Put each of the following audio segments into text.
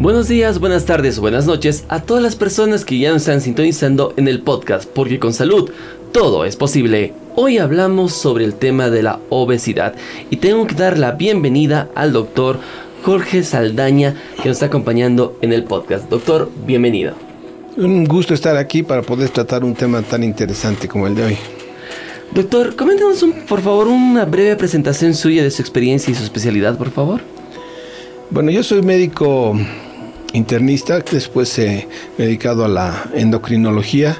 Buenos días, buenas tardes, buenas noches a todas las personas que ya nos están sintonizando en el podcast, porque con salud todo es posible. Hoy hablamos sobre el tema de la obesidad y tengo que dar la bienvenida al doctor Jorge Saldaña que nos está acompañando en el podcast. Doctor, bienvenido. Un gusto estar aquí para poder tratar un tema tan interesante como el de hoy. Doctor, coméntanos por favor una breve presentación suya de su experiencia y su especialidad, por favor. Bueno, yo soy médico internista, después he dedicado a la endocrinología,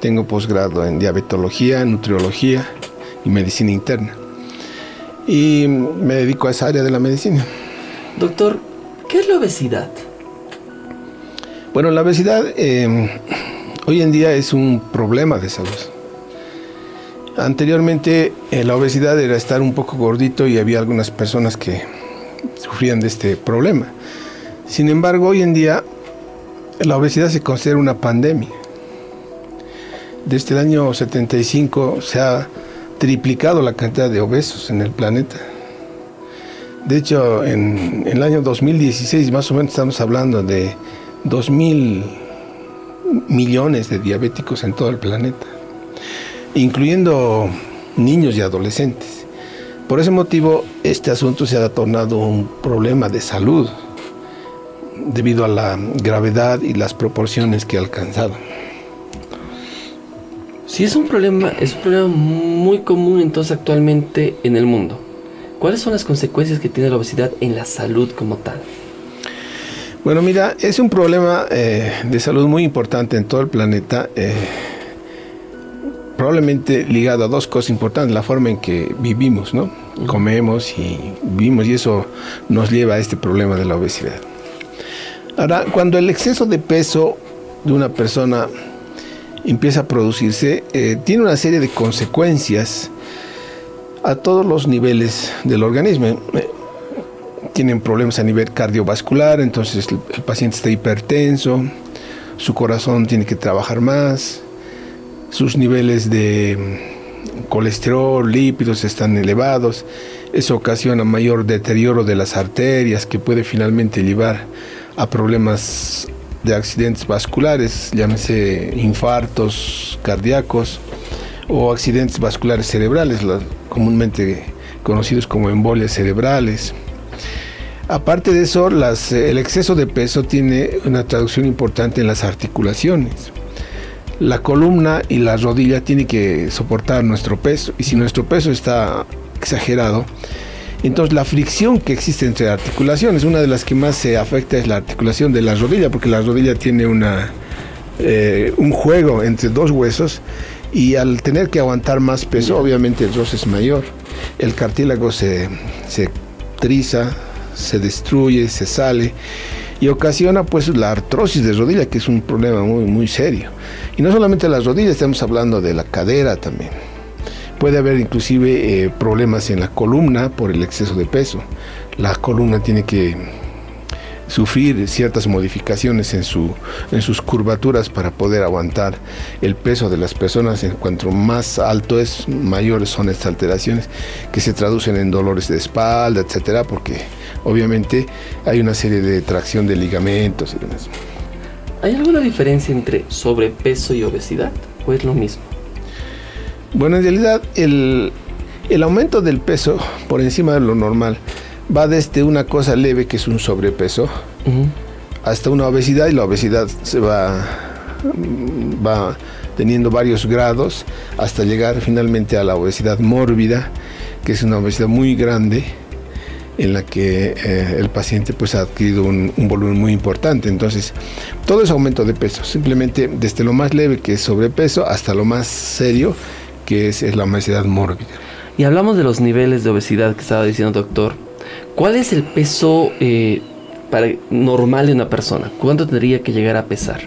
tengo posgrado en diabetología, nutriología y medicina interna. Y me dedico a esa área de la medicina. Doctor, ¿qué es la obesidad? Bueno, la obesidad eh, hoy en día es un problema de salud. Anteriormente eh, la obesidad era estar un poco gordito y había algunas personas que sufrían de este problema. Sin embargo, hoy en día la obesidad se considera una pandemia. Desde el año 75 se ha triplicado la cantidad de obesos en el planeta. De hecho, en, el año 2016 más o menos estamos hablando de 2 mil millones de diabéticos en todo el planeta, incluyendo niños y adolescentes. Por ese motivo, este asunto se ha tornado un problema de salud debido a la gravedad y las proporciones que ha alcanzado. Si es un problema, es un problema muy común entonces actualmente en el mundo. ¿Cuáles son las consecuencias que tiene la obesidad en la salud como tal? Bueno, mira, es un problema eh, de salud muy importante en todo el planeta, eh, probablemente ligado a dos cosas importantes, la forma en que vivimos, ¿no? Comemos y vivimos y eso nos lleva a este problema de la obesidad. Ahora, cuando el exceso de peso de una persona empieza a producirse, eh, tiene una serie de consecuencias a todos los niveles del organismo. Eh, tienen problemas a nivel cardiovascular, entonces el, el, paciente está hipertenso, su corazón tiene que trabajar más, sus niveles de mm, colesterol, lípidos están elevados, eso ocasiona mayor deterioro de las arterias que puede finalmente llevar a problemas de accidentes vasculares, llámese infartos cardíacos o accidentes vasculares cerebrales, comúnmente conocidos como embolias cerebrales. Aparte de eso, el exceso de peso tiene una traducción importante en las articulaciones. La columna y la rodilla tienen que soportar nuestro peso y si nuestro peso está exagerado, entonces la fricción que existe entre articulaciones, una de las que más se afecta es la articulación de la rodilla, porque la rodilla tiene una, eh, un juego entre dos huesos y al tener que aguantar más peso, obviamente el roce es mayor. El cartílago se, se triza, se destruye, se sale y ocasiona pues la artrosis de rodilla, que es un problema muy, muy serio. Y no solamente las rodillas, estamos hablando de la cadera también. Puede haber inclusive eh, problemas en la columna por el exceso de peso. La columna tiene que sufrir ciertas modificaciones en, su, en sus curvaturas para poder aguantar el peso de las personas. En cuanto más alto es, mayores son estas alteraciones que se traducen en dolores de espalda, etcétera, porque obviamente hay una serie de tracción de ligamentos y demás. ¿Hay alguna diferencia entre sobrepeso y obesidad o es lo mismo? Bueno, en realidad el, aumento del peso por encima de lo normal va desde una cosa leve que es un sobrepeso hasta una obesidad y la obesidad se va, va teniendo varios grados hasta llegar finalmente a la obesidad mórbida, que es una obesidad muy grande en la que eh, el paciente pues ha adquirido un, un, volumen muy importante. Entonces, todo es aumento de peso, simplemente desde lo más leve que es sobrepeso hasta lo más serio que es, la obesidad mórbida. Y hablamos de los niveles de obesidad que estaba diciendo doctor. ¿Cuál es el peso eh, para normal de una persona? ¿Cuánto tendría que llegar a pesar?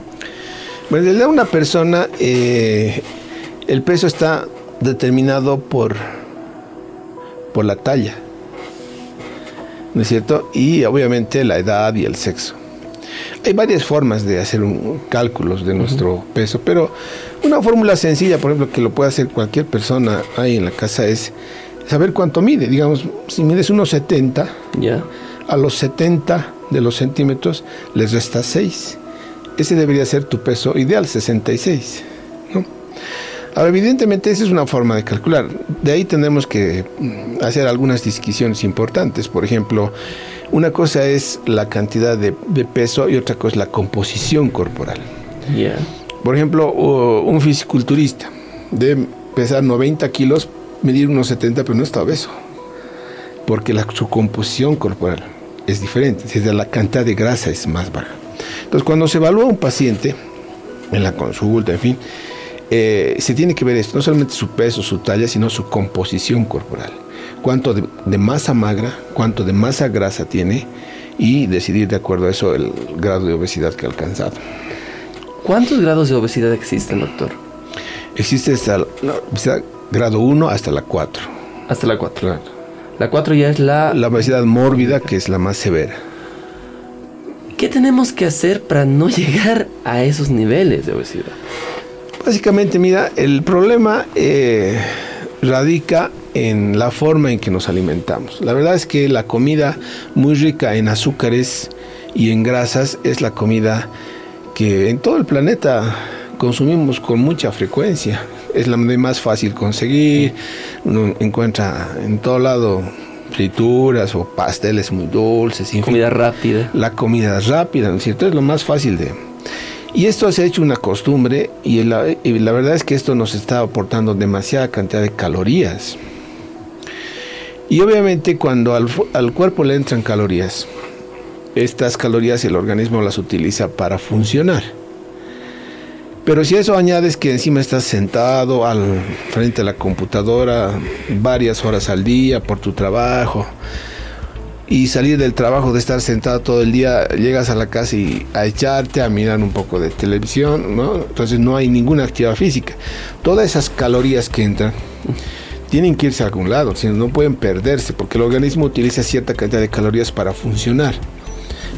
Bueno, en realidad una persona, eh, el peso está determinado por, por la talla, ¿no es cierto? Y obviamente la edad y el sexo. Hay varias formas de hacer un, cálculos de nuestro peso, pero una fórmula sencilla, por ejemplo, que lo puede hacer cualquier persona ahí en la casa es saber cuánto mide. Digamos, si mides unos 70, ¿Ya? a los 70 de los centímetros les resta 6. Ese debería ser tu peso ideal, 66. ¿no? Ahora, evidentemente, esa es una forma de calcular. De ahí tenemos que mm, hacer algunas disquisiciones importantes. Por ejemplo, una cosa es la cantidad de, de peso y otra cosa es la composición corporal. Por ejemplo, un fisiculturista debe pesar 90 kilos, medir unos 70, pero no está obeso. Porque la, su composición corporal es diferente, es decir, la cantidad de grasa es más baja. Entonces, cuando se evalúa un paciente, en la consulta, en fin, eh, se tiene que ver esto, no solamente su peso, su talla, sino su composición corporal. Cuánto de, de masa magra, cuánto de masa grasa tiene y decidir de acuerdo a eso el grado de obesidad que ha alcanzado. ¿Cuántos grados de obesidad existen, doctor? Existe hasta la obesidad grado 1 hasta la 4. Hasta la 4. Claro. La 4 ya es la... La obesidad mórbida, que es la más severa. ¿Qué tenemos que hacer para no llegar a esos niveles de obesidad? Básicamente, mira, el problema eh, radica en la forma en que nos alimentamos. La verdad es que la comida muy rica en azúcares y en grasas es la comida que en todo el planeta consumimos con mucha frecuencia. Es la más fácil conseguir. Uno encuentra en todo lado frituras o pasteles muy dulces. fin. Comida rápida. La comida rápida, ¿no es cierto? Es lo más fácil de... Y esto se ha hecho una costumbre y la, verdad es que esto nos está aportando demasiada cantidad de calorías. Y obviamente cuando al, al cuerpo le entran calorías, estas calorías el organismo las utiliza para funcionar. Pero si a eso añades que encima estás sentado al frente de la computadora varias horas al día por tu trabajo, y salir del trabajo de estar sentado todo el día, llegas a la casa y a echarte a mirar un poco de televisión. Entonces no hay ninguna actividad física. Todas esas calorías que entran tienen que irse a algún lado, si no, no pueden perderse, porque el organismo utiliza cierta cantidad de calorías para funcionar,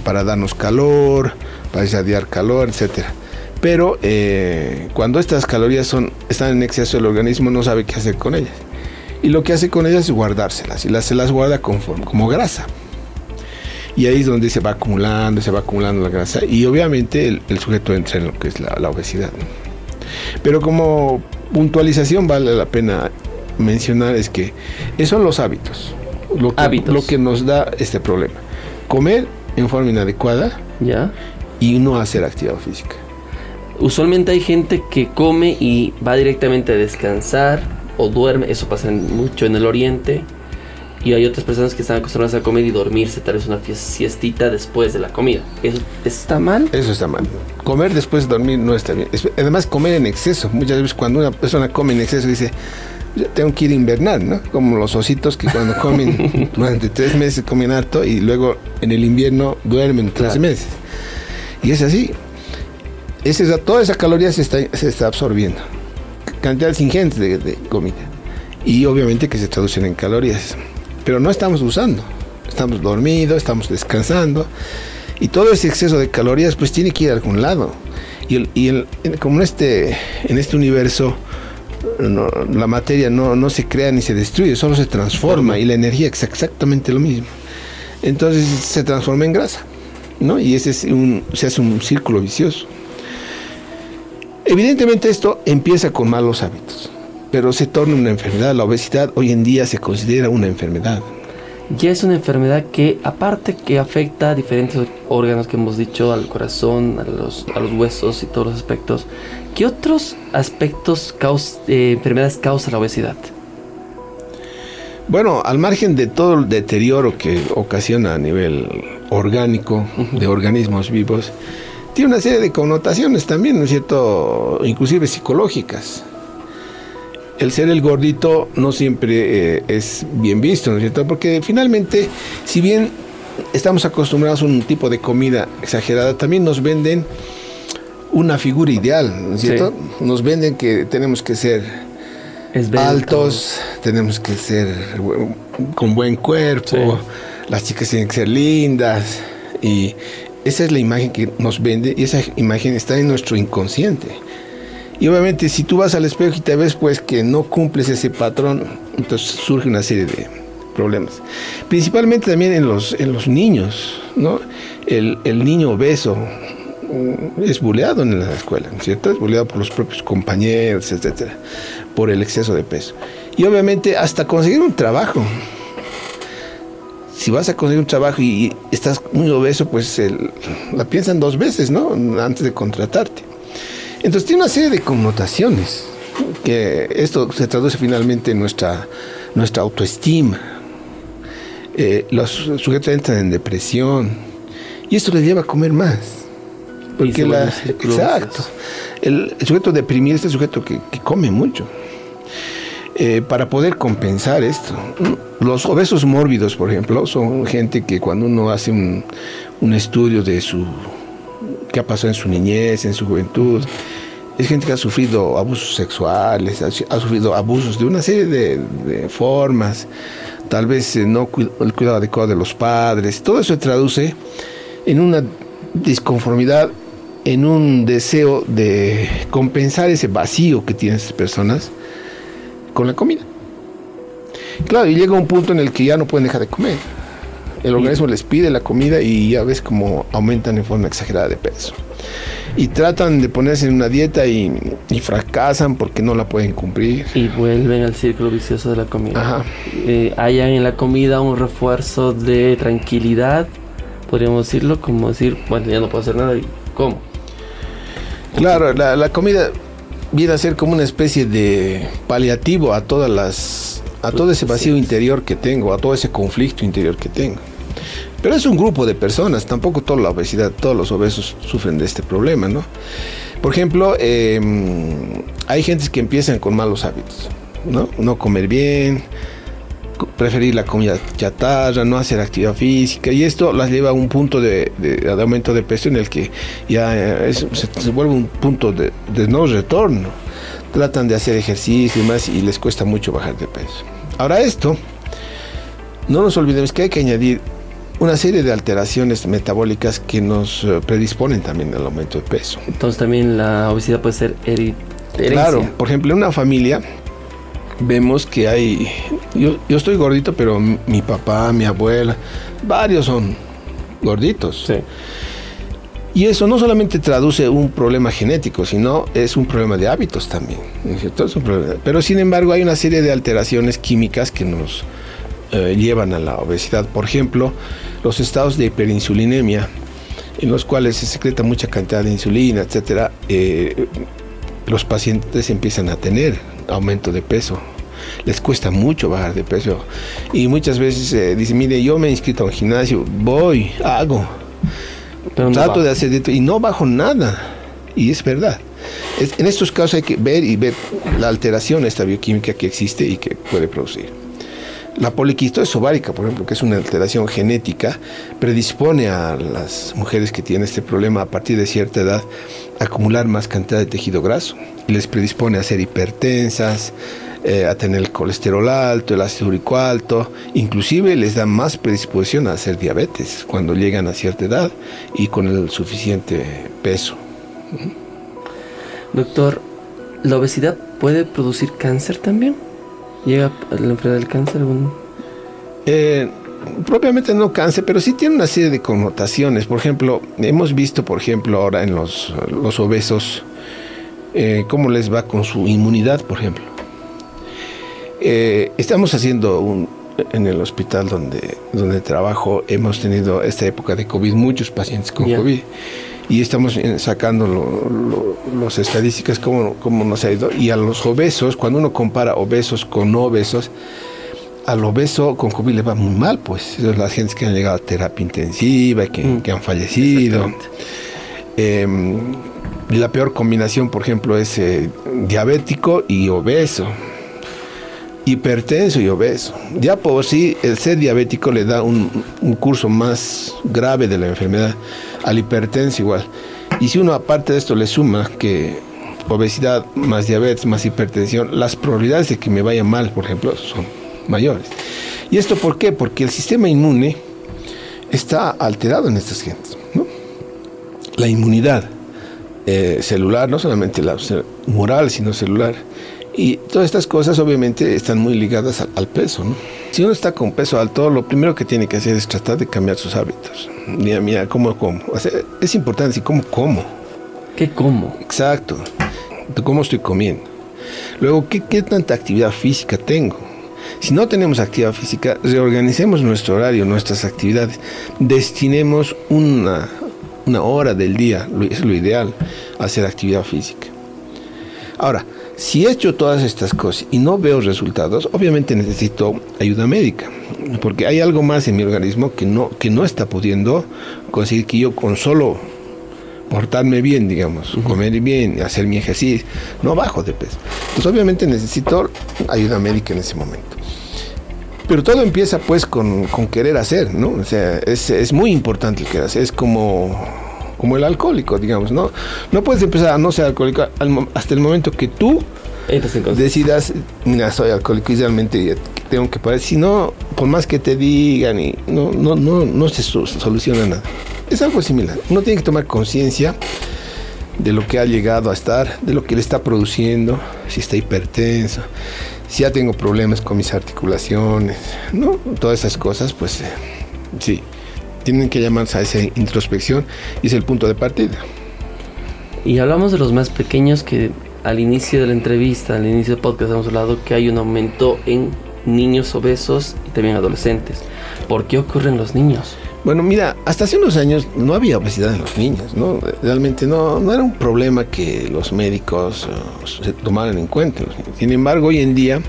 para darnos calor, para irradiar calor, etcétera. Pero eh, cuando estas calorías son, están en exceso, el organismo no sabe qué hacer con ellas. Y lo que hace con ellas es guardárselas. Y las, se las guarda conforme, como grasa. Y ahí es donde se va acumulando, se va acumulando la grasa. Y obviamente el, el sujeto entra en lo que es la, la obesidad. ¿no? Pero como puntualización vale la pena mencionar es que esos son los hábitos. Lo que, Hábitos. lo que nos da este problema. Comer en forma inadecuada ¿Ya? y no hacer actividad física. Usualmente hay gente que come y va directamente a descansar o duerme. Eso pasa mucho en el oriente. Y hay otras personas que están acostumbradas a comer y dormirse, tal vez una siestita después de la comida. ¿Eso está mal? Eso está mal. Comer después de dormir no está bien. Es- Además, comer en exceso. Muchas veces cuando una persona come en exceso dice, "Ya tengo que ir a invernar, ¿no? Como los ositos que cuando comen durante tres meses comen harto y luego en el invierno duermen tres Claro. meses. Y es así. Esa, esa- toda esa caloría se está, se está absorbiendo. Cantidades ingentes de, de comida. Y obviamente que se traducen en calorías. Pero no estamos usando. Estamos dormidos, estamos descansando. Y todo ese exceso de calorías pues tiene que ir a algún lado. Y, el- y el- en- como en este, en este universo no- la materia no, no se crea ni se destruye, solo se transforma y la energía es exactamente lo mismo. Entonces se transforma en grasa. ¿no? Y ese es un, se hace un círculo vicioso. Evidentemente esto empieza con malos hábitos, pero se torna una enfermedad. La obesidad hoy en día se considera una enfermedad. Ya es una enfermedad que, aparte que afecta a diferentes órganos que hemos dicho, al corazón, a los, a los huesos y todos los aspectos, ¿qué otros aspectos, caus- eh, enfermedades causa la obesidad? Bueno, al margen de todo el deterioro que ocasiona a nivel orgánico de organismos vivos, tiene una serie de connotaciones también, ¿no es cierto? Inclusive psicológicas. El ser el gordito no siempre eh, es bien visto, ¿no es cierto? Porque finalmente, si bien estamos acostumbrados a un tipo de comida exagerada, también nos venden una figura ideal, ¿no es cierto? Nos venden que tenemos que ser altos, tenemos que ser con buen cuerpo, las chicas tienen que ser lindas y esa es la imagen que nos vende y esa imagen está en nuestro inconsciente. Y obviamente si tú vas al espejo y te ves pues que no cumples ese patrón, entonces surge una serie de problemas. Principalmente también en los, en los niños, ¿no? El, el niño obeso mm, es buleado en la escuela, ¿cierto? Es buleado por los propios compañeros, etcétera, por el exceso de peso. Y obviamente hasta conseguir un trabajo. Si vas a conseguir un trabajo y estás muy obeso, pues la piensan dos veces, ¿no? Antes de contratarte. Entonces tiene una serie de connotaciones que esto se traduce finalmente en nuestra, nuestra autoestima. Eh, los sujetos entran en depresión y esto les lleva a comer más. Porque la, exacto. El, sujeto deprimido es el sujeto que, come mucho. Eh, para poder compensar esto. Los obesos mórbidos, por ejemplo, son gente que cuando uno hace un, un estudio de su qué ha pasado en su niñez, en su juventud. Es gente que ha sufrido abusos sexuales, ha, sufrido abusos de una serie de, formas, tal vez eh, no el cuidado adecuado de los padres. Todo eso se traduce en una disconformidad, en un deseo de compensar ese vacío que tienen esas personas con la comida. Claro, y llega un punto en el que ya no pueden dejar de comer el organismo les pide la comida y ya ves cómo aumentan en forma exagerada de peso. Y tratan de ponerse en una dieta y, fracasan porque no la pueden cumplir. Y vuelven al círculo vicioso de la comida. Ajá. Eh, hayan en la comida un refuerzo de tranquilidad, podríamos decirlo, como decir, bueno, ya no puedo hacer nada y ¿cómo? Claro, la, la comida viene a ser como una especie de paliativo a todas las a todo ese vacío interior que tengo, a todo ese conflicto interior que tengo. Pero es un grupo de personas, tampoco toda la obesidad, todos los obesos sufren de este problema, ¿no? Por ejemplo, em, hay gentes que empiezan con malos hábitos, ¿no? No comer bien, preferir la comida chatarra, no hacer actividad física, y esto las lleva a un punto de, aumento de peso en el que ya se, se, vuelve un punto de, de no retorno tratan de hacer ejercicio y más y les cuesta mucho bajar de peso. Ahora esto, no nos olvidemos que hay que añadir una serie de alteraciones metabólicas que nos eh, predisponen también al aumento de peso. Entonces también la obesidad puede ser herencia. Claro, por ejemplo, en una familia vemos que hay, yo, yo estoy gordito, pero mi papá, mi abuela, varios son gorditos. Sí. Y eso no solamente traduce un problema genético, sino es un problema de hábitos también. Pero sin embargo hay una serie de alteraciones químicas que nos eh, llevan a la obesidad. Por ejemplo, los estados de hiperinsulinemia, en los cuales se secreta mucha cantidad de insulina, etc. Eh, los pacientes empiezan a tener aumento de peso. Les cuesta mucho bajar de peso. Y muchas veces eh, dicen, mire, yo me he inscrito a un gimnasio, voy, hago Trato de hacer y no bajo nada. Y es verdad. en estos casos hay que ver y ver la alteración, esta bioquímica que existe y que puede producir. La poliquistosis ovárica, por ejemplo, que es una alteración genética, predispone a las mujeres que tienen este problema a partir de cierta edad a acumular más cantidad de tejido graso les predispone a ser hipertensas, eh, a tener el colesterol alto, el ácido úrico alto, inclusive les da más predisposición a hacer diabetes cuando llegan a cierta edad y con el suficiente peso. Doctor, ¿la obesidad puede producir cáncer también? ¿Llega a la enfermedad del cáncer algún? Eh, propiamente no cáncer, pero sí tiene una serie de connotaciones. Por ejemplo, hemos visto, por ejemplo, ahora en los, los obesos, eh, cómo les va con su inmunidad, por ejemplo. Eh, estamos haciendo un, en el hospital donde, donde trabajo, hemos tenido esta época de COVID, muchos pacientes con COVID, y estamos sacando las estadísticas, cómo, cómo nos ha ido. Y a los obesos, cuando uno compara obesos con no obesos, al obeso con COVID le va muy mal, pues. Son las gentes que han llegado a terapia intensiva, que, mm. que han fallecido. Em, la peor combinación, por ejemplo, es eh, diabético y obeso. Hipertenso y obeso. Ya por sí, el ser diabético le da un, curso más grave de la enfermedad, al hipertenso igual. Y si uno aparte de esto le suma que obesidad más diabetes más hipertensión, las probabilidades de que me vaya mal, por ejemplo, son mayores. ¿Y esto por qué? Porque el sistema inmune está alterado en estas gentes. La inmunidad eh, celular, no solamente la moral, sino celular. Y todas estas cosas obviamente están muy ligadas al, peso. ¿no? Si uno está con peso alto, lo primero que tiene que hacer es tratar de cambiar sus hábitos. Mira, mira, ¿cómo como? es importante decir, ¿cómo como? ¿Qué como? Exacto. ¿Cómo estoy comiendo? Luego, ¿qué, ¿qué tanta actividad física tengo? Si no tenemos actividad física, reorganicemos nuestro horario, nuestras actividades, destinemos una, una hora del día, es lo ideal, a hacer actividad física. Ahora, si he hecho todas estas cosas y no veo resultados, obviamente necesito ayuda médica, porque hay algo más en mi organismo que no, que no está pudiendo conseguir que yo con solo portarme bien, digamos, comer bien, hacer mi ejercicio, no bajo de peso. Pues obviamente necesito ayuda médica en ese momento. Pero todo empieza pues con, querer hacer, ¿no? O sea, es, muy importante el querer hacer. Es como, como el alcohólico, digamos, ¿no? No puedes empezar a no ser alcohólico hasta el momento que tú decidas, mira, soy alcohólico y realmente tengo que parar. Si no, por más que te digan, y no, no, no, no se soluciona nada. Es algo similar. Uno tiene que tomar conciencia de lo que ha llegado a estar, de lo que le está produciendo, si está hipertenso, si ya tengo problemas con mis articulaciones, ¿no? Todas esas cosas, pues eh, sí, tienen que llamarse a esa introspección y es el punto de partida. Y hablamos de los más pequeños que al inicio de la entrevista, al inicio del podcast hemos hablado que hay un aumento en niños obesos y también adolescentes. ¿Por qué ocurren los niños? Bueno, mira, hasta hace unos años no había obesidad en los niños, ¿no? Realmente no, no era un problema que los médicos uh, se tomaran en cuenta. Sin embargo, hoy en día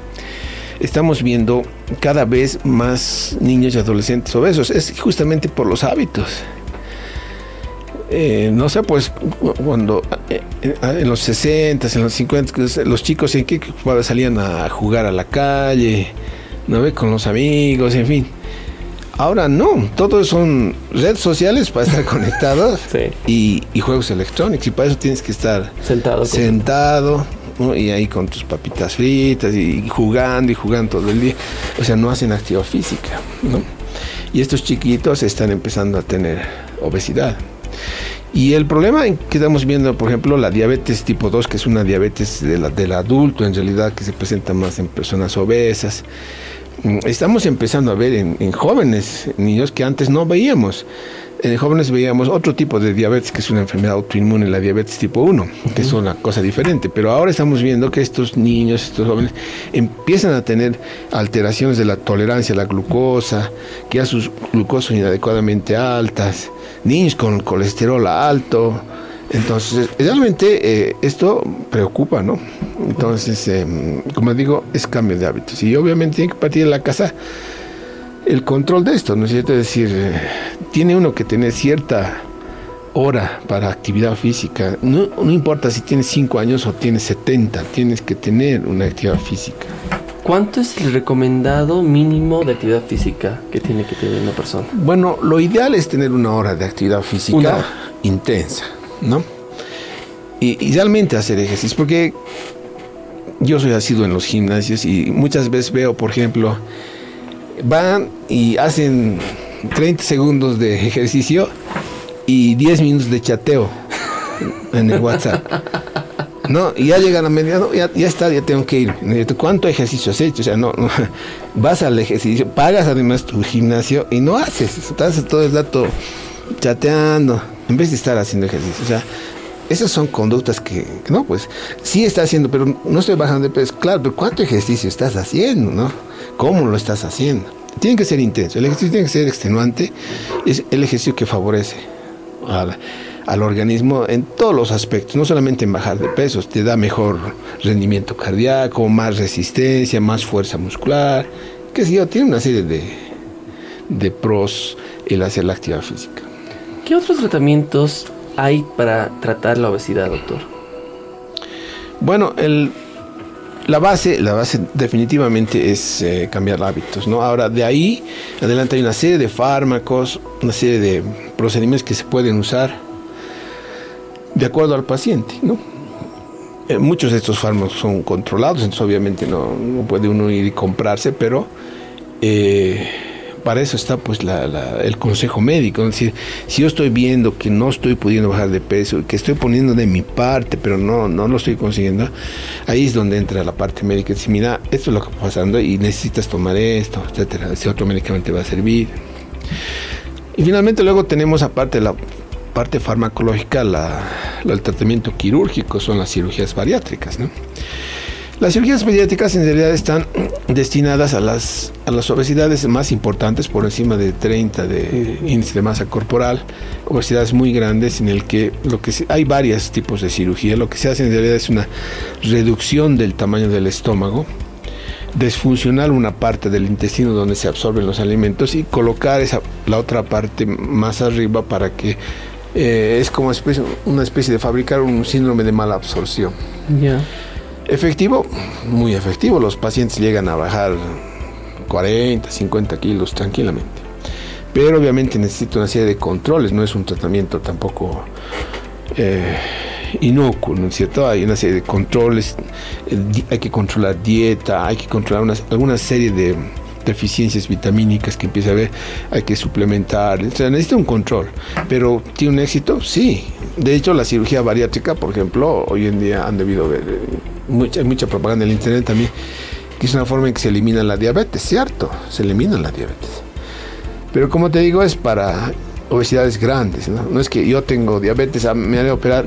estamos viendo cada vez más niños y adolescentes obesos. Es justamente por los hábitos. Eh, no sé, pues cuando eh, en los 60, en los 50, los chicos en qué salían a jugar a la calle, ¿no ve? Con los amigos, en fin Ahora no, todos son redes sociales para estar conectados y, juegos electrónicos y para eso tienes que estar sentado, sentado y ahí con tus papitas fritas y jugando y jugando todo el día. O sea, no hacen actividad física. ¿no? Y estos chiquitos están empezando a tener obesidad. Y el problema que estamos viendo, por ejemplo, la diabetes tipo 2, que es una diabetes del adulto en realidad, que se presenta más en personas obesas, Mm, estamos empezando a ver en, jóvenes, niños que antes no veíamos. En jóvenes veíamos otro tipo de diabetes, que es una enfermedad autoinmune, la diabetes tipo 1, que es una cosa diferente. Pero ahora estamos viendo que estos niños, estos jóvenes, empiezan a tener alteraciones de la tolerancia a la glucosa, que ya sus glucosas son inadecuadamente altas, niños con colesterol alto, entonces, realmente eh, esto preocupa, ¿no? Entonces, em, como digo, es cambio de hábitos. Y obviamente tiene que partir de la casa el control de esto, ¿no es cierto? Es decir, eh, tiene uno que tener cierta hora para actividad física. No, no importa si tienes 5 años o tienes 70, tienes que tener una actividad física. ¿Cuánto es el recomendado mínimo de actividad física que tiene que tener una persona? Bueno, lo ideal es tener una hora de actividad física intensa. ¿no? Y, realmente hacer ejercicio, porque yo soy asiduo en los gimnasios y muchas veces veo, por ejemplo, van y hacen 30 segundos de ejercicio y 10 minutos de chateo en el WhatsApp. ¿no? Y ya llegan a media, ya, ya, está, ya tengo que ir. ¿Cuánto ejercicio has hecho? O sea, no, vas al ejercicio, pagas además tu gimnasio y no haces, estás todo el rato chateando en vez de estar haciendo ejercicio. O sea, esas son conductas que, no, pues sí está haciendo, pero no estoy bajando de peso. Claro, pero ¿cuánto ejercicio estás haciendo, no? ¿Cómo lo estás haciendo? Tiene que ser intenso, el ejercicio tiene que ser extenuante, es el ejercicio que favorece al, al organismo en todos los aspectos, no solamente en bajar de pesos, te da mejor rendimiento cardíaco, más resistencia, más fuerza muscular, qué sé yo, tiene una serie de, de pros el hacer la actividad física. ¿Qué otros tratamientos hay para tratar la obesidad, doctor? Bueno, el, la base, la base definitivamente es eh, cambiar hábitos, ¿no? Ahora, de ahí adelante hay una serie de fármacos, una serie de procedimientos que se pueden usar de acuerdo al paciente, ¿no? Eh, muchos de estos fármacos son controlados, entonces obviamente no, no puede uno ir y comprarse, pero eh, para eso está pues el consejo médico. Es decir, si yo estoy viendo que no estoy pudiendo bajar de peso, que estoy poniendo de mi parte, pero no, no lo estoy consiguiendo, ahí es donde entra la parte médica. Si mira, esto es lo que está pasando y necesitas tomar esto, etcétera. Ese otro medicamento te va a servir. Y finalmente luego tenemos aparte la parte farmacológica, la, el tratamiento quirúrgico, son las cirugías bariátricas. ¿no? Las cirugías pediátricas en realidad están destinadas a las, a las obesidades más importantes, por encima de 30 de índice de masa corporal, obesidades muy grandes en el que lo que hay varios tipos de cirugía. Lo que se hace en realidad es una reducción del tamaño del estómago, desfuncionar una parte del intestino donde se absorben los alimentos y colocar esa, la otra parte más arriba para que eh, es como una especie de fabricar un síndrome de mala absorción. Ya. Efectivo, muy efectivo. Los pacientes llegan a bajar 40, 50 kilos tranquilamente. Pero obviamente necesita una serie de controles, no es un tratamiento tampoco eh, inocuo, ¿no es cierto? Hay una serie de controles, hay que controlar dieta, hay que controlar una, alguna serie de deficiencias vitamínicas que empieza a haber, hay que suplementar, o sea, necesita un control. Pero ¿tiene un éxito? Sí. De hecho, la cirugía bariátrica, por ejemplo, hoy en día han debido ver eh, mucha, mucha propaganda en el internet también, que es una forma en que se elimina la diabetes, cierto, se elimina la diabetes. Pero como te digo, es para obesidades grandes, ¿no? No es que yo tengo diabetes, ah, me haré operar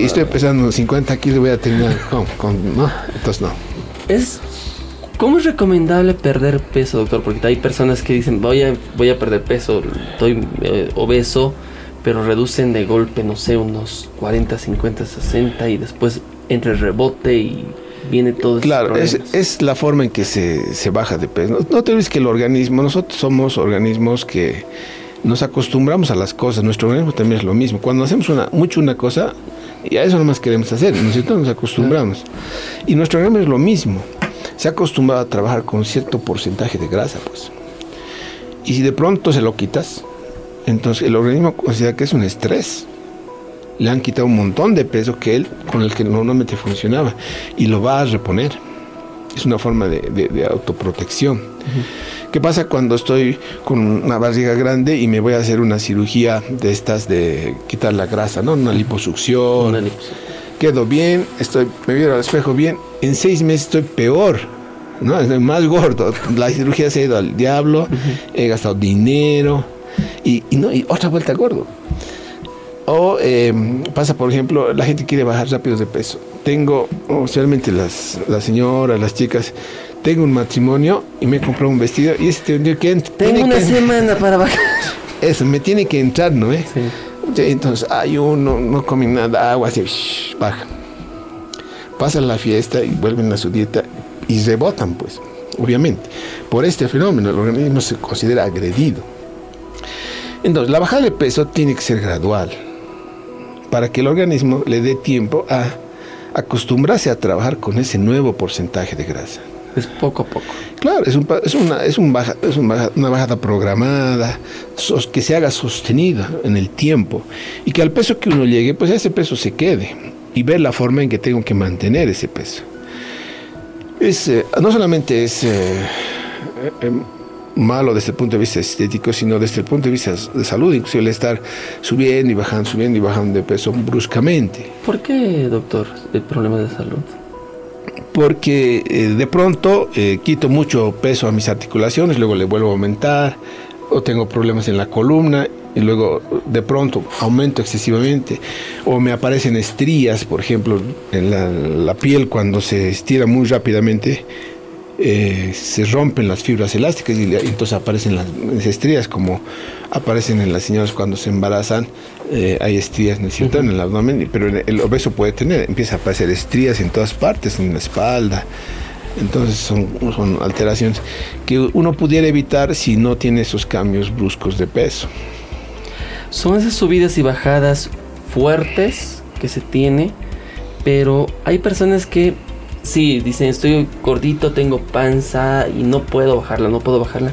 y, estoy pesando 50 kilos y voy a terminar con, no, entonces no. Es ¿Cómo es recomendable perder peso, doctor? Porque hay personas que dicen, voy a, voy a perder peso, estoy eh, obeso, pero reducen de golpe, no sé, unos 40, 50, 60 y después entre el rebote y viene todo Claro, es, es, la forma en que se, se baja de peso. No, te olvides que el organismo, nosotros somos organismos que nos acostumbramos a las cosas, nuestro organismo también es lo mismo. Cuando hacemos una, mucho una cosa, y a eso nomás queremos hacer, nosotros nos acostumbramos. Y nuestro organismo es lo mismo se ha acostumbrado a trabajar con cierto porcentaje de grasa, pues. Y si de pronto se lo quitas, entonces el organismo considera que es un estrés. Le han quitado un montón de peso que él, con el que normalmente funcionaba, y lo va a reponer. Es una forma de, autoprotección. ¿Qué pasa cuando estoy con una barriga grande y me voy a hacer una cirugía de estas de quitar la grasa, ¿no? Una liposucción. Una liposucción quedo bien, estoy, me veo al espejo bien, en seis meses estoy peor, ¿no? Estoy más gordo. La cirugía se ha ido al diablo, he gastado dinero y, no, y otra vuelta gordo. O em, pasa, por ejemplo, la gente quiere bajar rápido de peso. Tengo, especialmente las, las señoras, las chicas, tengo un matrimonio y me comprado un vestido y ese que Tengo una semana para bajar. Eso, me tiene que entrar, ¿no? Eh? Sí. Entonces hay uno, no comen nada, agua, así, baja. Pasan la fiesta y vuelven a su dieta y rebotan, pues, obviamente. Por este fenómeno el organismo se considera agredido. Entonces, la bajada de peso tiene que ser gradual para que el organismo le dé tiempo a acostumbrarse a trabajar con ese nuevo porcentaje de grasa. Es poco a poco. Claro, es, un, es, una, es, un baja, es una bajada programada, que se haga sostenida en el tiempo y que al peso que uno llegue, pues ese peso se quede y ver la forma en que tengo que mantener ese peso. Es, eh, no solamente es eh, eh, malo desde el punto de vista estético, sino desde el punto de vista de salud, inclusive el estar subiendo y bajando, subiendo y bajando de peso bruscamente. ¿Por qué, doctor, el problema de salud? Porque eh, de pronto eh, quito mucho peso a mis articulaciones, luego le vuelvo a aumentar, o tengo problemas en la columna y luego de pronto aumento excesivamente, o me aparecen estrías, por ejemplo, en la, piel cuando se estira muy rápidamente. Eh, se rompen las fibras elásticas y, entonces aparecen las estrías como aparecen en las señoras cuando se embarazan eh, hay estrías, ¿no es cierto?, en el abdomen, pero el obeso puede tener, empieza a aparecer estrías en todas partes, en la espalda. Entonces son, son alteraciones que uno pudiera evitar si no tiene esos cambios bruscos de peso. Son esas subidas y bajadas fuertes que se tiene, pero hay personas que sí, dicen estoy gordito, tengo panza y no puedo bajarla, no puedo bajarla.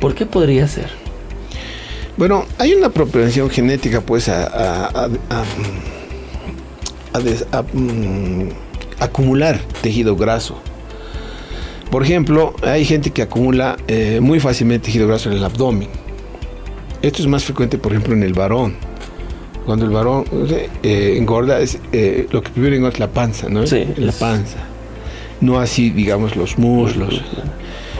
¿Por qué podría ser? Bueno, hay una propensión genética pues a, a- des- a, mm, acumular tejido graso. Por ejemplo, hay gente que acumula eh, muy fácilmente tejido graso en el abdomen. Esto es más frecuente, por ejemplo, en el varón. Cuando el varón eh, engorda, es, eh, lo que primero engorda es la panza, ¿no? Sí, la panza. No así, digamos, los muslos.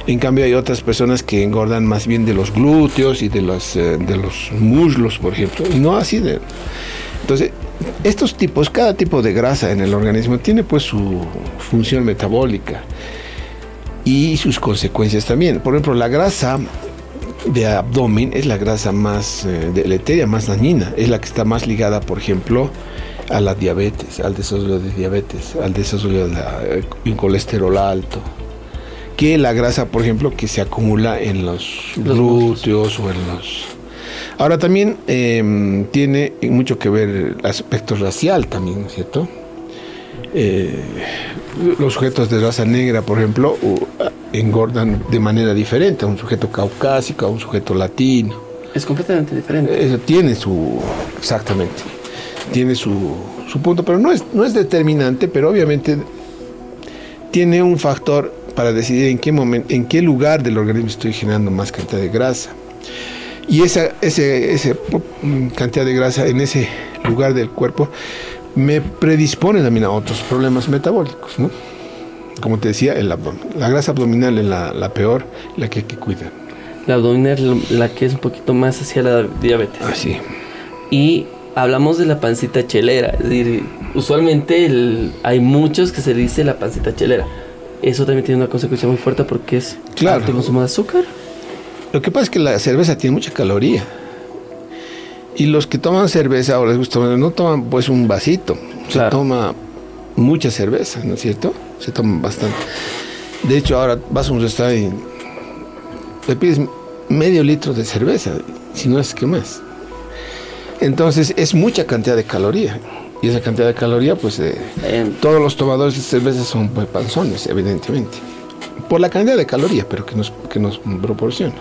En cambio hay otras personas que engordan más bien de los glúteos y de los, eh, de los muslos, por ejemplo, y no así de... Entonces, estos tipos, cada tipo de grasa en el organismo tiene pues su función metabólica y sus consecuencias también. Por ejemplo, la grasa de abdomen es la grasa más eh, deleteria, más dañina, es la que está más ligada, por ejemplo, a la diabetes, al desarrollo de diabetes, al desarrollo de un colesterol alto, que la grasa, por ejemplo, que se acumula en los, Los glúteos o en los... Ahora también eh, tiene mucho que ver el aspecto racial también, ¿no es cierto? Eh, los sujetos de raza negra, por ejemplo, u- engordan de manera diferente a un sujeto caucásico, a un sujeto latino. Es completamente diferente. Eso tiene su, exactamente, tiene su, su punto, pero no es, no es determinante, pero obviamente tiene un factor para decidir en qué momento, en qué lugar del organismo estoy generando más cantidad de grasa. Y esa ese, ese, mm, cantidad de grasa en ese lugar del cuerpo me predispone también a otros problemas metabólicos, ¿no? Como te decía, el abdomen. La grasa abdominal es la, la peor, la que hay que cuidar. La abdominal, la que es un poquito más hacia la diabetes. Así. Y hablamos de la pancita chelera. Es decir, usualmente el- hay muchos que se dice la pancita chelera. Eso también tiene una consecuencia muy fuerte porque es Claro. alto consumo de azúcar. Lo que pasa es que la cerveza tiene mucha caloría. Y los que toman cerveza o les gusta, no toman pues un vasito. Se Claro. toma mucha cerveza, ¿no es cierto? Se toma bastante. De hecho, ahora vas a un restaurante y le pides medio litro de cerveza, si no es que más. Entonces es mucha cantidad de caloría. Y esa cantidad de caloría, pues eh, Eh, todos los tomadores de cerveza son pues, panzones, evidentemente. Por la cantidad de caloría, pero que nos, que nos proporciona.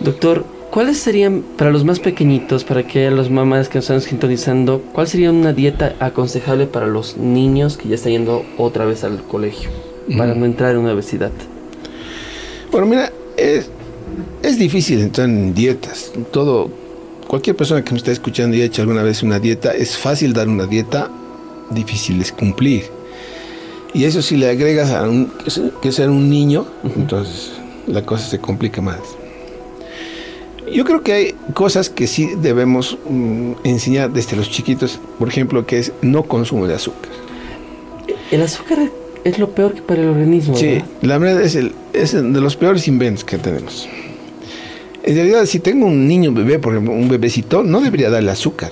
doctor, ¿cuáles serían para los más pequeñitos, para que las mamás que nos están sintonizando, cuál sería una dieta aconsejable para los niños que ya están yendo otra vez al colegio? Para no entrar en una obesidad. Bueno, mira, es, es difícil entrar en dietas. Todo, cualquier persona que me está escuchando y ha hecho alguna vez una dieta, es fácil dar una dieta, difícil es cumplir. Y eso si le agregas a un, que se- que ser un niño, entonces la cosa se complica más. Yo creo que hay cosas que sí debemos mm, enseñar desde los chiquitos, por ejemplo, que es no consumo de azúcar. El azúcar es lo peor que para el organismo. Sí, ¿verdad? la verdad es, el, es de los peores inventos que tenemos. En realidad, si tengo un niño bebé, por ejemplo, un bebecito, no debería darle azúcar.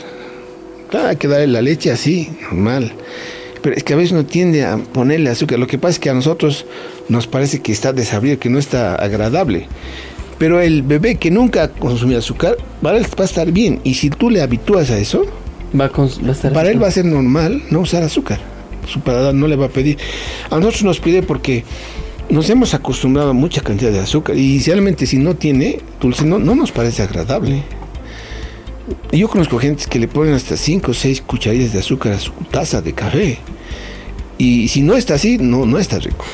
Claro, hay que darle la leche así, normal. Pero es que a veces no tiende a ponerle azúcar. Lo que pasa es que a nosotros nos parece que está desabrido, que no está agradable. Pero el bebé que nunca ha consumido azúcar, para él va a estar bien. Y si tú le habitúas a eso, Va, a cons- va a estar para él va a ser normal no usar azúcar. Su paladar no le va a pedir. A nosotros nos pide porque nos hemos acostumbrado a mucha cantidad de azúcar. Y realmente si no tiene dulce, no, no nos parece agradable. Yo conozco gente que le ponen hasta 5 o 6 cucharillas de azúcar a su taza de café. Y si no está así, no, no está rico.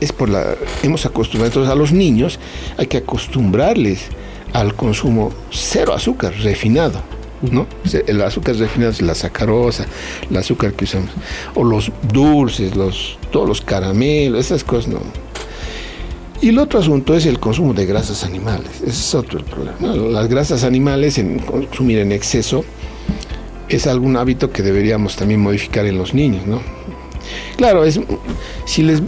Es por la. Hemos acostumbrado. Entonces a los niños hay que acostumbrarles al consumo cero azúcar, refinado. ¿No? El azúcar refinado es la sacarosa, el azúcar que usamos. O los dulces, los, todos los caramelos, esas cosas no. Y el otro asunto es el consumo de grasas animales. Ese es otro el problema. Las grasas animales, en consumir en exceso, es algún hábito que deberíamos también modificar en los niños, ¿no? Claro, es, si, les,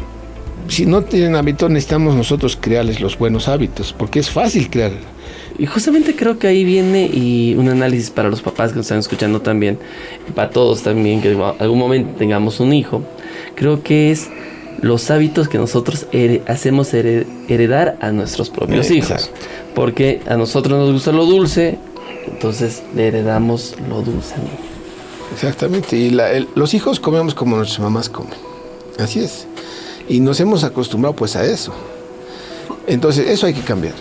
si no tienen hábito, necesitamos nosotros crearles los buenos hábitos, porque es fácil crear. Y justamente creo que ahí viene y un análisis para los papás que nos están escuchando también, y para todos también, que en algún momento tengamos un hijo. Creo que es los hábitos que nosotros hacemos here- heredar a nuestros propios hijos. Exacto. Porque a nosotros nos gusta lo dulce, entonces le heredamos lo dulce. Exactamente. Y la- el- los hijos comemos como nuestras mamás comen. Así es. Y nos hemos acostumbrado pues a eso. Entonces, eso hay que cambiar.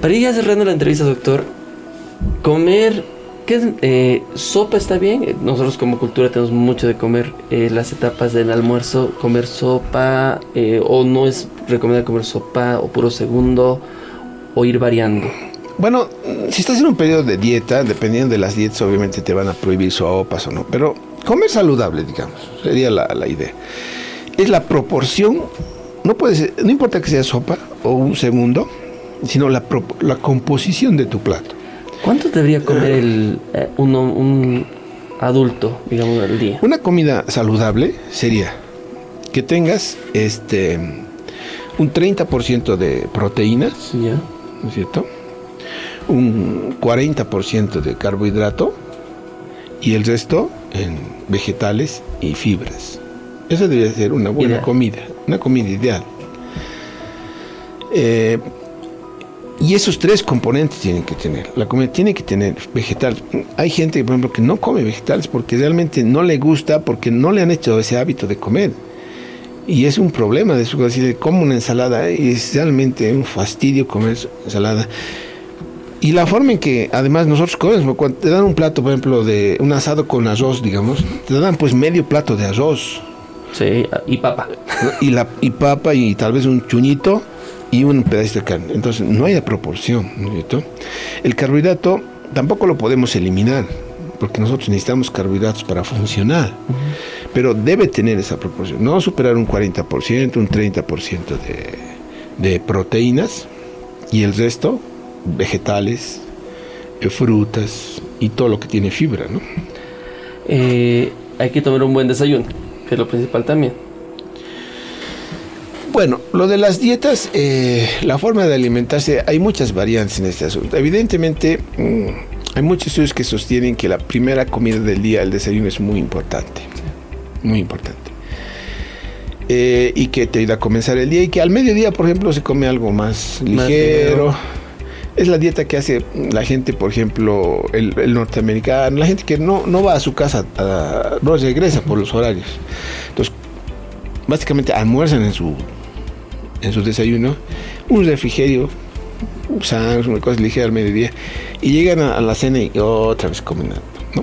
Para ir ya cerrando la entrevista, doctor, comer, ¿qué eh, sopa está bien? Eh, Nosotros como cultura tenemos mucho de comer eh, las etapas del almuerzo, comer sopa, o no es recomendable comer sopa, o puro segundo, o ir variando. Bueno, si estás en un periodo de dieta, dependiendo de las dietas, obviamente te van a prohibir sopas o no. Pero comer saludable, digamos, sería la, la idea. Es la proporción, no puede ser, no importa que sea sopa o un segundo, sino la, la composición de tu plato. ¿Cuánto debería comer el, eh, uno- un adulto, digamos, al día? Una comida saludable sería que tengas este un 30% de proteínas. ¿no es cierto? Un 40% de carbohidrato y el resto en vegetales y fibras. Esa debería ser una buena Ideal. comida, una comida ideal. Eh, y esos tres componentes tienen que tener. La comida tiene que tener vegetales. Hay gente, por ejemplo, que no come vegetales porque realmente no le gusta, porque no le han hecho ese hábito de comer. Y es un problema de eso. Decir, como una ensalada y es realmente un fastidio comer ensalada. Y la forma en que además nosotros comemos, cuando te dan un plato, por ejemplo, de un asado con arroz, digamos, te dan pues medio plato de arroz Sí, y papa. y, la, y papa y tal vez un chuñito y un pedacito de carne. Entonces no hay proporción, ¿no? El carbohidrato tampoco lo podemos eliminar, porque nosotros necesitamos carbohidratos para funcionar, pero debe tener esa proporción, no superar un 40%, un 30% de, de proteínas y el resto vegetales, eh, frutas y todo lo que tiene fibra, ¿no? Eh, hay que tomar un buen desayuno, que es lo principal también. Bueno, lo de las dietas, eh, la forma de alimentarse, hay muchas variantes en este asunto. Evidentemente, mm, hay muchos estudios que sostienen que la primera comida del día, el desayuno, es muy importante. Muy importante. Eh, y que te ayuda a comenzar el día y que al mediodía, por ejemplo, se come algo más ligero. ligero. Es la dieta que hace la gente, por ejemplo, el, el norteamericano, la gente que no, no va a su casa, a- no regresa por los horarios. Entonces, básicamente almuerzan en su en su desayuno, un refrigerio, un sándwich, una cosa ligera al mediodía, y llegan a, a la cena y otra vez comen ¿no?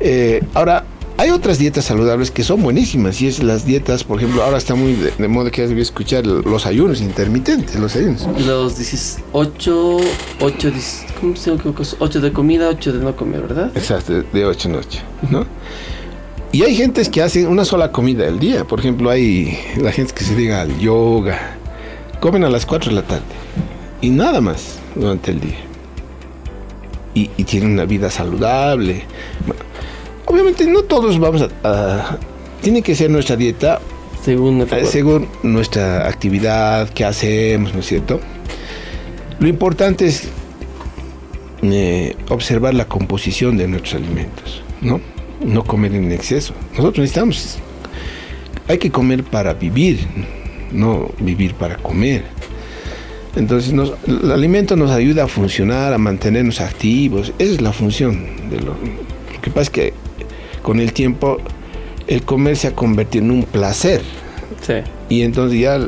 Eh, ahora, hay otras dietas saludables que son buenísimas, y es las dietas, por ejemplo, ahora está muy de, de moda que ya debí escuchar los ayunos intermitentes, los ayunos. Los 18, 8, ¿cómo se llama? 8 de comida, 8 de no comer, ¿verdad? Exacto, de- de 8 noche, ¿no? Y hay gentes que hacen una sola comida al día. Por ejemplo, hay la gente que se dedica al yoga. Comen a las 4 de la tarde. Y nada más durante el día. Y, y tienen una vida saludable. Bueno, obviamente no todos vamos a... a- tiene que ser nuestra dieta Según eh, según nuestra actividad, qué hacemos, ¿no es cierto? Lo importante es eh, observar la composición de nuestros alimentos, ¿no? No comer en exceso. Nosotros necesitamos, hay que comer para vivir, no vivir para comer. Entonces, nos- el alimento nos ayuda a funcionar, a mantenernos activos. Esa es la función de lo, lo que pasa es que con el tiempo el comer se ha convertido en un placer. Sí. Y entonces ya,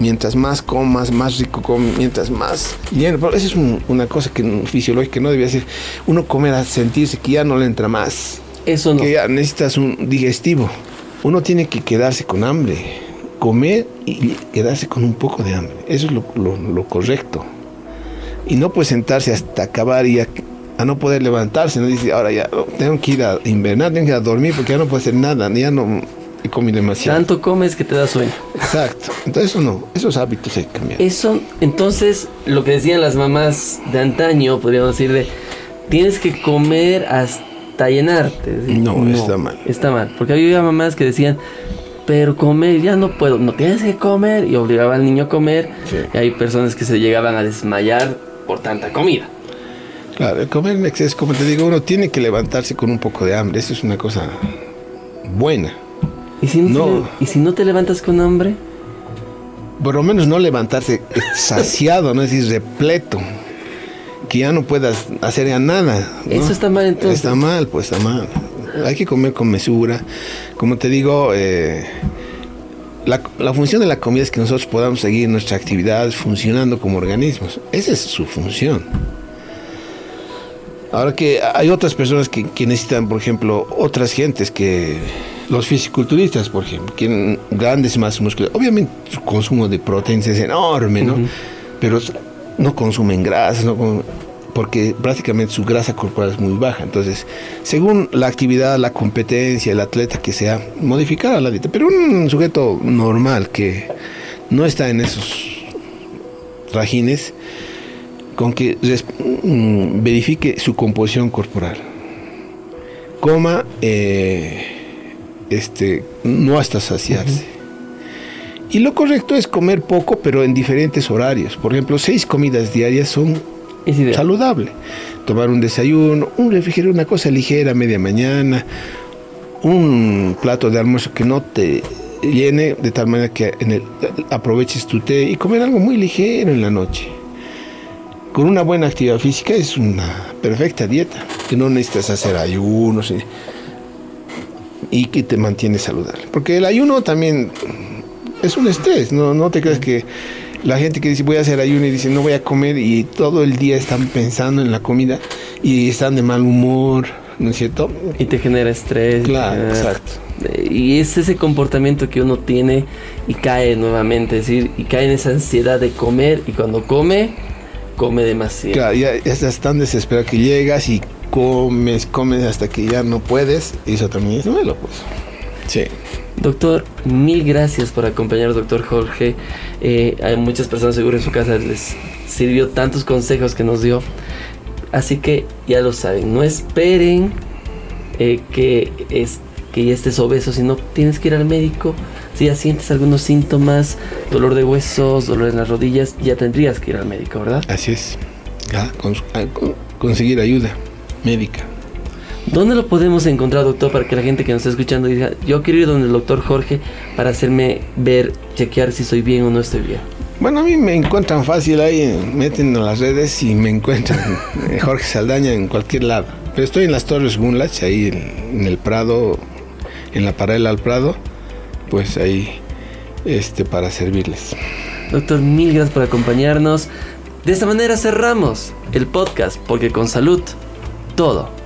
mientras más comas, más rico comes, mientras más lleno. Pero esa es un- una cosa que fisiológica no debía ser. Uno comer a sentirse que ya no le entra más, Eso no. que ya necesitas un digestivo. Uno tiene que quedarse con hambre, comer y quedarse con un poco de hambre. Eso es lo, lo- lo correcto. Y no pues sentarse hasta acabar y a, a no poder levantarse. No dice, ahora ya oh, tengo que ir a invernar, tengo que ir a dormir porque ya no puedo hacer nada, ya no comido demasiado. Tanto comes que te da sueño. Exacto. Entonces eso no, esos hábitos hay que cambiar. Eso, entonces, lo que decían las mamás de antaño, podríamos decir de, tienes que comer hasta llenarte. Es decir, No, está mal. Está mal, porque había mamás que decían, pero comer, ya no puedo, no tienes que comer, y obligaba al niño a comer, Sí. y hay personas que se llegaban a desmayar por tanta comida. Claro, el comer en exceso, como te digo, uno tiene que levantarse con un poco de hambre. Eso es una cosa buena. ¿Y si no, ¿y si no te levantas con hambre? Por lo menos no levantarse saciado, no es decir, repleto. Que ya no puedas hacer ya nada. ¿no? Eso está mal, entonces. Está mal, pues está mal. Hay que comer con mesura. Como te digo, eh, la, la, función de la comida es que nosotros podamos seguir nuestra actividad funcionando como organismos. Esa es su función. Ahora que hay otras personas que, que necesitan, por ejemplo, otras gentes que los fisiculturistas, por ejemplo, tienen grandes masas musculares. Obviamente su consumo de proteínas es enorme, ¿no? Uh -huh. Pero no consumen grasas, no porque prácticamente su grasa corporal es muy baja. Entonces, según la actividad, la competencia, el atleta que sea, modificar la dieta. Pero un sujeto normal que no está en esos rajines, con que mm, verifique su composición corporal. Coma eh, este, no hasta saciarse. Y lo correcto es comer poco, pero en diferentes horarios. Por ejemplo, seis comidas diarias son saludable. Tomar un desayuno, un refrigerio, una cosa ligera, media mañana, un plato de almuerzo que no te llene de tal manera que en el, aproveches tu té y comer algo muy ligero en la noche. Con una buena actividad física es una perfecta dieta, que no necesitas hacer ayunos y, y que te mantiene saludable. Porque el ayuno también es un estrés, no, no te creas que la gente que dice voy a hacer ayuno y dice no voy a comer y todo el día están pensando en la comida y están de mal humor, ¿no es cierto? Y te genera estrés. Claro, genera, exacto. Y es ese comportamiento que uno tiene y cae nuevamente, es decir, y cae en esa ansiedad de comer y cuando come, come demasiado. Claro, ya, ya estás tan desesperado que llegas y comes, comes hasta que ya no puedes, y eso también es malo, pues. Sí. Doctor, mil gracias por acompañar, doctor Jorge. Eh, hay muchas personas seguro en su casa les sirvió tantos consejos que nos dio. Así que ya lo saben, no esperen eh, que, es, que ya estés obeso, sino tienes que ir al médico. Si ya sientes algunos síntomas, dolor de huesos, dolor en las rodillas, ya tendrías que ir al médico, ¿verdad? Así es. Ya, cons conseguir ayuda médica. ¿Dónde lo podemos encontrar, doctor, para que la gente que nos está escuchando diga, yo quiero ir donde el doctor Jorge para hacerme ver, chequear si estoy bien o no estoy bien? Bueno, a mí me encuentran fácil ahí, meten en las redes y me encuentran Jorge Saldaña en cualquier lado. Pero estoy en las Torres Gunlach, ahí en, en el Prado, en la paralela al Prado, pues ahí este, para servirles. Doctor, mil gracias por acompañarnos. De esta manera cerramos el podcast, porque con salud todo